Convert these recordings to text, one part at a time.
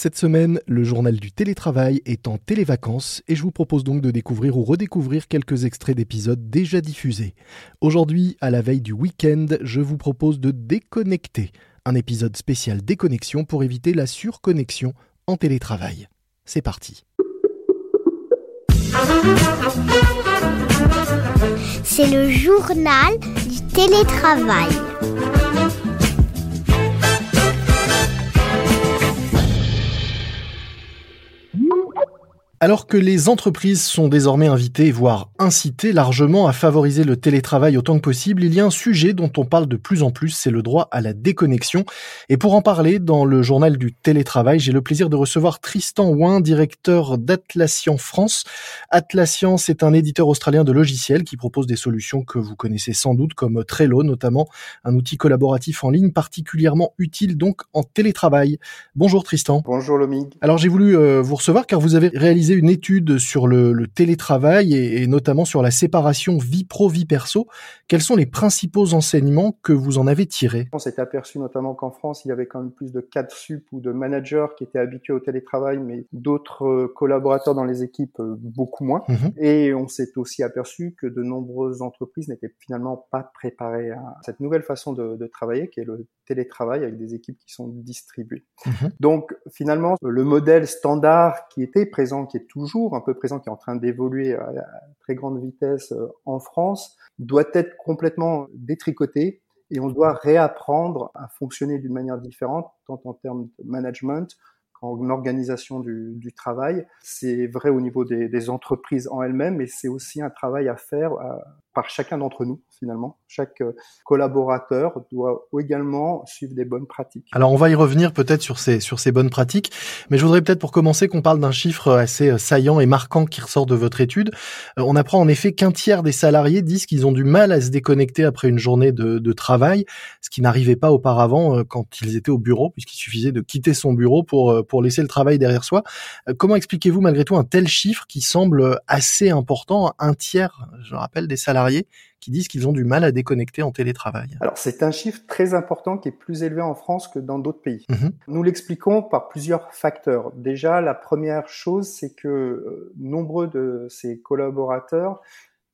Cette semaine, le journal du télétravail est en télévacances et je vous propose donc de découvrir ou redécouvrir quelques extraits d'épisodes déjà diffusés. Aujourd'hui, à la veille du week-end, je vous propose de déconnecter, un épisode spécial déconnexion pour éviter la surconnexion en télétravail. C'est parti. C'est le journal du télétravail. Alors que les entreprises sont désormais invitées, voire incitées largement à favoriser le télétravail autant que possible, il y a un sujet dont on parle de plus en plus, c'est le droit à la déconnexion. Et pour en parler, dans le journal du télétravail, j'ai le plaisir de recevoir Tristan Ouin, directeur d'Atlassian France. Atlassian, c'est un éditeur australien de logiciels qui propose des solutions que vous connaissez sans doute, comme Trello notamment, un outil collaboratif en ligne particulièrement utile donc en télétravail. Bonjour Tristan. Bonjour Lomig. Alors j'ai voulu euh, vous recevoir car vous avez réalisé une étude sur le, télétravail et, notamment sur la séparation vie pro-vie perso. Quels sont les principaux enseignements que vous en avez tirés? On s'est aperçu notamment qu'en France, il y avait quand même plus de cadres sup ou de managers qui étaient habitués au télétravail, mais d'autres euh, collaborateurs dans les équipes euh, beaucoup moins. Mhm. Et on s'est aussi aperçu que de nombreuses entreprises n'étaient finalement pas préparées à cette nouvelle façon de, travailler, qui est le télétravail avec des équipes qui sont distribuées. Mhm. Donc finalement, le modèle standard qui était présent, qui toujours un peu présent, qui est en train d'évoluer à, très grande vitesse euh, en France, doit être complètement détricoté et on doit réapprendre à fonctionner d'une manière différente, tant en termes de management qu'en organisation du, travail. C'est vrai au niveau des, entreprises en elles-mêmes, mais c'est aussi un travail à faire euh, par chacun d'entre nous finalement. Chaque euh, collaborateur doit également suivre des bonnes pratiques. Alors on va y revenir peut-être sur ces sur ces bonnes pratiques, mais je voudrais peut-être pour commencer qu'on parle d'un chiffre assez euh, saillant et marquant qui ressort de votre étude. On apprend en effet qu'un tiers des salariés disent qu'ils ont du mal à se déconnecter après une journée de, de travail, ce qui n'arrivait pas auparavant quand ils étaient au bureau, puisqu'il suffisait de quitter son bureau pour pour laisser le travail derrière soi. Comment expliquez-vous malgré tout un tel chiffre qui semble assez important, un tiers, je rappelle, des salariés qui disent qu'ils ont du mal à déconnecter en télétravail? Alors c'est un chiffre très important qui est plus élevé en France que dans d'autres pays. Mhm. Nous l'expliquons par plusieurs facteurs. Déjà, la première chose, c'est que euh, nombreux de ces collaborateurs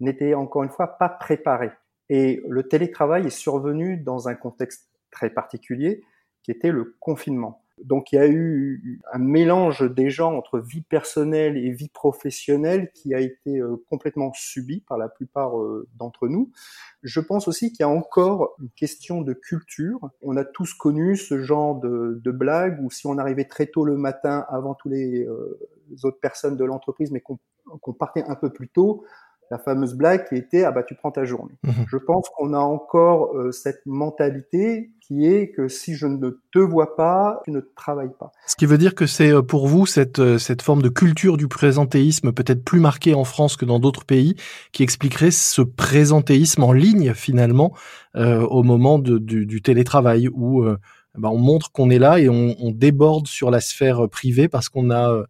n'étaient encore une fois pas préparés. Et le télétravail est survenu dans un contexte très particulier qui était le confinement. Donc il y a eu un mélange des gens entre vie personnelle et vie professionnelle qui a été euh, complètement subi par la plupart euh, d'entre nous. Je pense aussi qu'il y a encore une question de culture. On a tous connu ce genre de, de blague où si on arrivait très tôt le matin avant tous les, euh, autres personnes de l'entreprise, mais qu'on partait un peu plus tôt, la fameuse blague qui était ah bah tu prends ta journée. Mhm. Je pense qu'on a encore euh, cette mentalité qui est que si je ne te vois pas, tu ne travailles pas. Ce qui veut dire que c'est euh, pour vous cette euh, cette forme de culture du présentéisme peut-être plus marquée en France que dans d'autres pays qui expliquerait ce présentéisme en ligne finalement au moment de, du, du, télétravail où bah, on montre qu'on est là et on, on, déborde sur la sphère privée parce qu'on a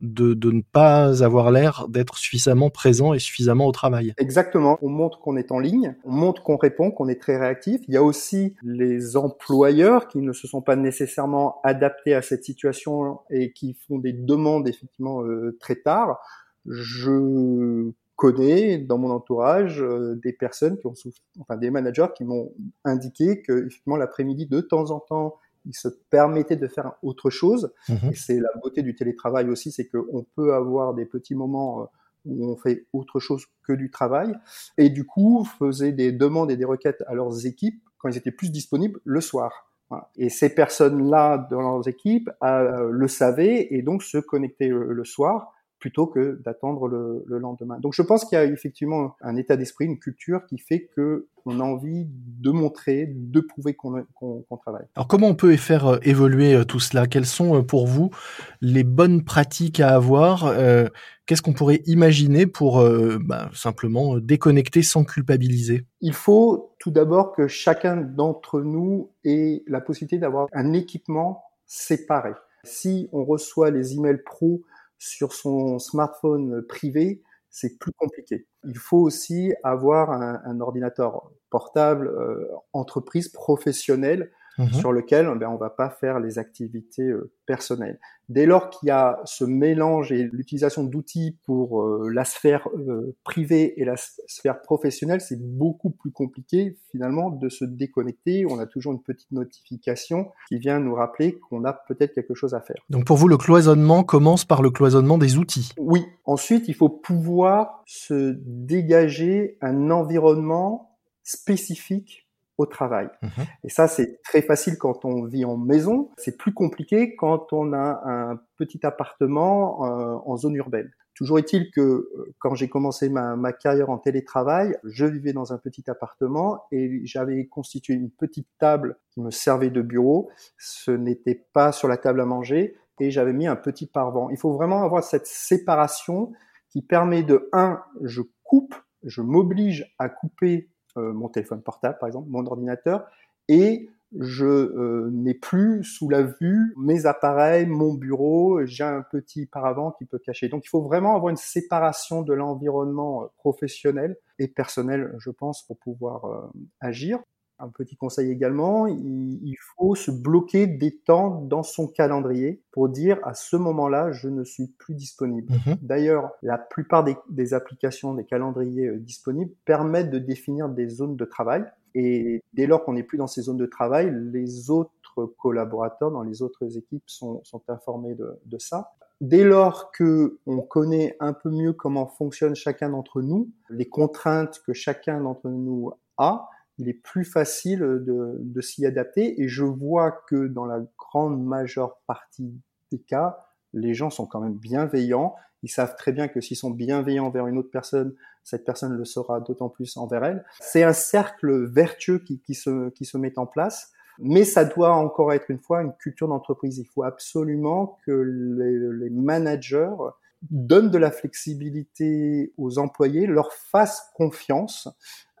de, ne pas avoir l'air d'être suffisamment présent et suffisamment au travail. Exactement. On montre qu'on est en ligne, on montre qu'on répond, qu'on est très réactif. Il y a aussi les employeurs qui ne se sont pas nécessairement adaptés à cette situation et qui font des demandes effectivement euh, très tard. Je connais dans mon entourage euh, des personnes qui ont enfin des managers qui m'ont indiqué que effectivement l'après-midi de temps en temps il se permettait de faire autre chose. Mhm. Et c'est la beauté du télétravail aussi, c'est qu'on peut avoir des petits moments euh, où on fait autre chose que du travail. Et du coup, faisaient des demandes et des requêtes à leurs équipes quand ils étaient plus disponibles le soir. Et ces personnes-là dans leurs équipes euh, le savaient et donc se connectaient le soir plutôt que d'attendre le, lendemain. Donc je pense qu'il y a effectivement un état d'esprit, une culture qui fait que on a envie de montrer, de prouver qu'on travaille. Alors comment on peut faire euh, évoluer euh, tout cela? Quelles sont euh, pour vous les bonnes pratiques à avoir Qu'est-ce qu'on pourrait imaginer pour bah, simplement déconnecter sans culpabiliser? Il faut tout d'abord que chacun d'entre nous ait la possibilité d'avoir un équipement séparé. Si on reçoit les emails pro sur son smartphone privé, c'est plus compliqué. Il faut aussi avoir un, ordinateur portable, euh, entreprise professionnelle, mhm. sur lequel ben, on va pas faire les activités euh, personnelles. Dès lors qu'il y a ce mélange et l'utilisation d'outils pour euh, la sphère euh, privée et la sphère professionnelle, c'est beaucoup plus compliqué finalement de se déconnecter. On a toujours une petite notification qui vient nous rappeler qu'on a peut-être quelque chose à faire. Donc pour vous, le cloisonnement commence par le cloisonnement des outils. Oui. Ensuite, il faut pouvoir se dégager un environnement spécifique au travail. Mhm. Et ça, c'est très facile quand on vit en maison. C'est plus compliqué quand on a un petit appartement euh, en zone urbaine. Toujours est-il que euh, quand j'ai commencé ma, ma, carrière en télétravail, je vivais dans un petit appartement et j'avais constitué une petite table qui me servait de bureau. Ce n'était pas sur la table à manger et j'avais mis un petit parvent. Il faut vraiment avoir cette séparation qui permet de, un, je coupe, je m'oblige à couper mon téléphone portable, par exemple, mon ordinateur, et je euh, n'ai plus sous la vue mes appareils, mon bureau, j'ai un petit paravent qui peut cacher. Donc il faut vraiment avoir une séparation de l'environnement euh, professionnel et personnel, je pense, pour pouvoir agir un petit conseil également, il, faut se bloquer des temps dans son calendrier pour dire à ce moment-là, je ne suis plus disponible. Mhm. D'ailleurs, la plupart des, applications, des calendriers euh, disponibles permettent de définir des zones de travail. Et dès lors qu'on n'est plus dans ces zones de travail, les autres collaborateurs dans les autres équipes sont, informés de, de ça. Dès lors que on connaît un peu mieux comment fonctionne chacun d'entre nous, les contraintes que chacun d'entre nous a, il est plus facile de, de s'y adapter. Et je vois que dans la grande majeure partie des cas, les gens sont quand même bienveillants. Ils savent très bien que s'ils sont bienveillants envers une autre personne, cette personne le sera d'autant plus envers elle. C'est un cercle vertueux qui, qui, se, qui se met en place. Mais ça doit encore être une fois une culture d'entreprise. Il faut absolument que les, les managers donnent de la flexibilité aux employés, leur fassent confiance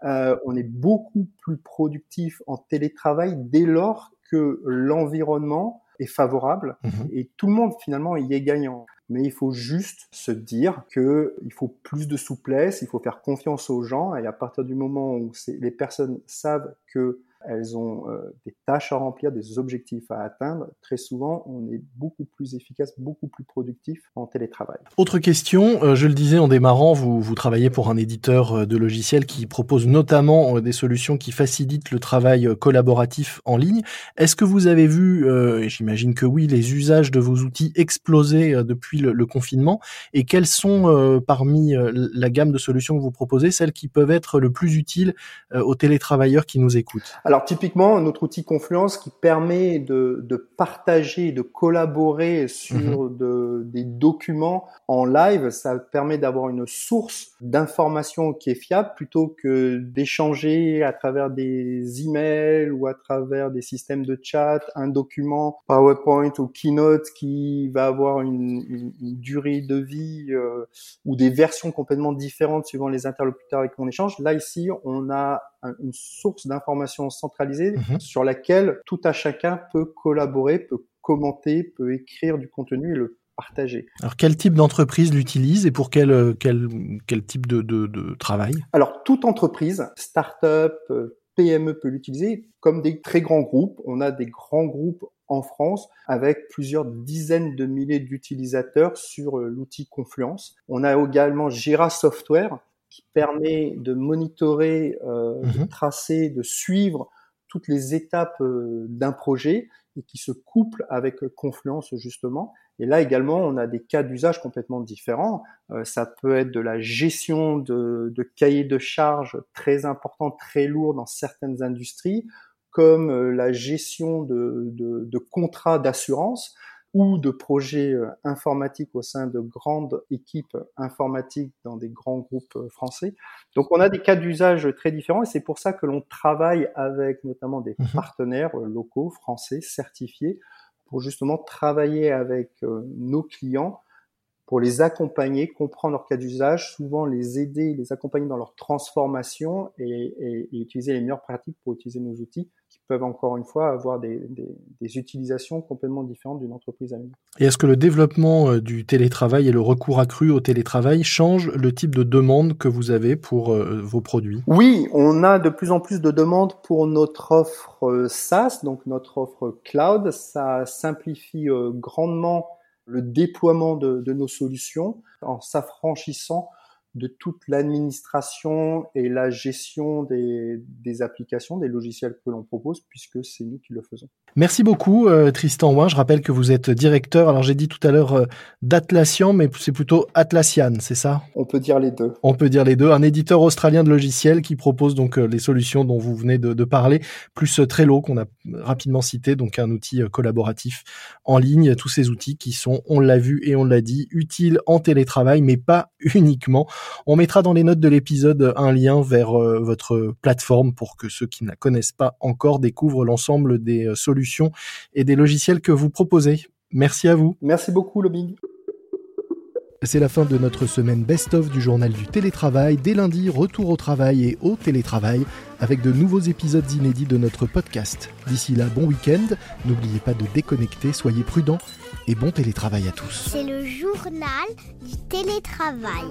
euh, on est beaucoup plus productif en télétravail dès lors que l'environnement est favorable mhm. et tout le monde finalement y est gagnant. Mais il faut juste se dire que il faut plus de souplesse, il faut faire confiance aux gens et à partir du moment où les personnes savent que elles ont euh, des tâches à remplir, des objectifs à atteindre. Très souvent, on est beaucoup plus efficace, beaucoup plus productif en télétravail. Autre question, euh, je le disais en démarrant, vous, travaillez pour un éditeur euh, de logiciels qui propose notamment des solutions qui facilitent le travail collaboratif en ligne. Est-ce que vous avez vu, et j'imagine que oui, les usages de vos outils exploser depuis le, confinement? Et quelles sont parmi la gamme de solutions que vous proposez celles qui peuvent être le plus utiles aux télétravailleurs qui nous écoutent? Typiquement, notre outil Confluence qui permet de, de partager, de collaborer sur mhm. de, des documents en live, ça permet d'avoir une source d'information qui est fiable plutôt que d'échanger à travers des emails ou à travers des systèmes de chat un document PowerPoint ou Keynote qui va avoir une, une, durée de vie euh, ou des versions complètement différentes suivant les interlocuteurs avec qui on échange. Là ici, on a une source d'information centralisée mhm. sur laquelle tout à chacun peut collaborer, peut commenter, peut écrire du contenu et le partager. Alors quel type d'entreprise l'utilise et pour quel, euh, quel, quel type de, de, de travail? Alors toute entreprise, start-up, euh, PME peut l'utiliser comme des très grands groupes. On a des grands groupes en France avec plusieurs dizaines de milliers d'utilisateurs sur euh, l'outil Confluence. On a également Jira Software qui permet de monitorer, euh, de mhm. tracer, de suivre toutes les étapes euh, d'un projet et qui se couple avec Confluence justement. Et là également, on a des cas d'usage complètement différents. Euh, ça peut être de la gestion de, de cahiers de charges très importants, très lourds dans certaines industries, comme euh, la gestion de, de, de contrats d'assurance ou de projets euh, informatiques au sein de grandes équipes informatiques dans des grands groupes euh, français. Donc on a des cas d'usage très différents et c'est pour ça que l'on travaille avec notamment des mhm. partenaires euh, locaux français certifiés pour justement travailler avec nos clients pour les accompagner, comprendre leur cas d'usage, souvent les aider, les accompagner dans leur transformation et, et, et utiliser les meilleures pratiques pour utiliser nos outils qui peuvent encore une fois avoir des, des, utilisations complètement différentes d'une entreprise à une autre. Et est-ce que le développement euh, du télétravail et le recours accru au télétravail change le type de demande que vous avez pour euh, vos produits? Oui, on a de plus en plus de demandes pour notre offre euh, SaaS, donc notre offre cloud. Ça simplifie grandement le déploiement de, de nos solutions en s'affranchissant de toute l'administration et la gestion des, des, applications, des logiciels que l'on propose, puisque c'est nous qui le faisons. Merci beaucoup euh, Tristan Ouin. Je rappelle que vous êtes directeur, alors j'ai dit tout à l'heure euh, d'Atlassian, mais c'est plutôt Atlassian, c'est ça? On peut dire les deux. On peut dire les deux. Un éditeur australien de logiciels qui propose donc euh, les solutions dont vous venez de, de parler, plus Trello qu'on a rapidement cité, donc un outil collaboratif en ligne. Tous ces outils qui sont, on l'a vu et on l'a dit, utiles en télétravail, mais pas uniquement. On mettra dans les notes de l'épisode un lien vers euh, votre plateforme pour que ceux qui ne la connaissent pas encore découvrent l'ensemble des euh, solutions et des logiciels que vous proposez. Merci à vous. Merci beaucoup, Lobbying. C'est la fin de notre semaine best-of du journal du télétravail. Dès lundi, retour au travail et au télétravail avec de nouveaux épisodes inédits de notre podcast. D'ici là, bon week-end. N'oubliez pas de déconnecter, soyez prudents et bon télétravail à tous. C'est le journal du télétravail.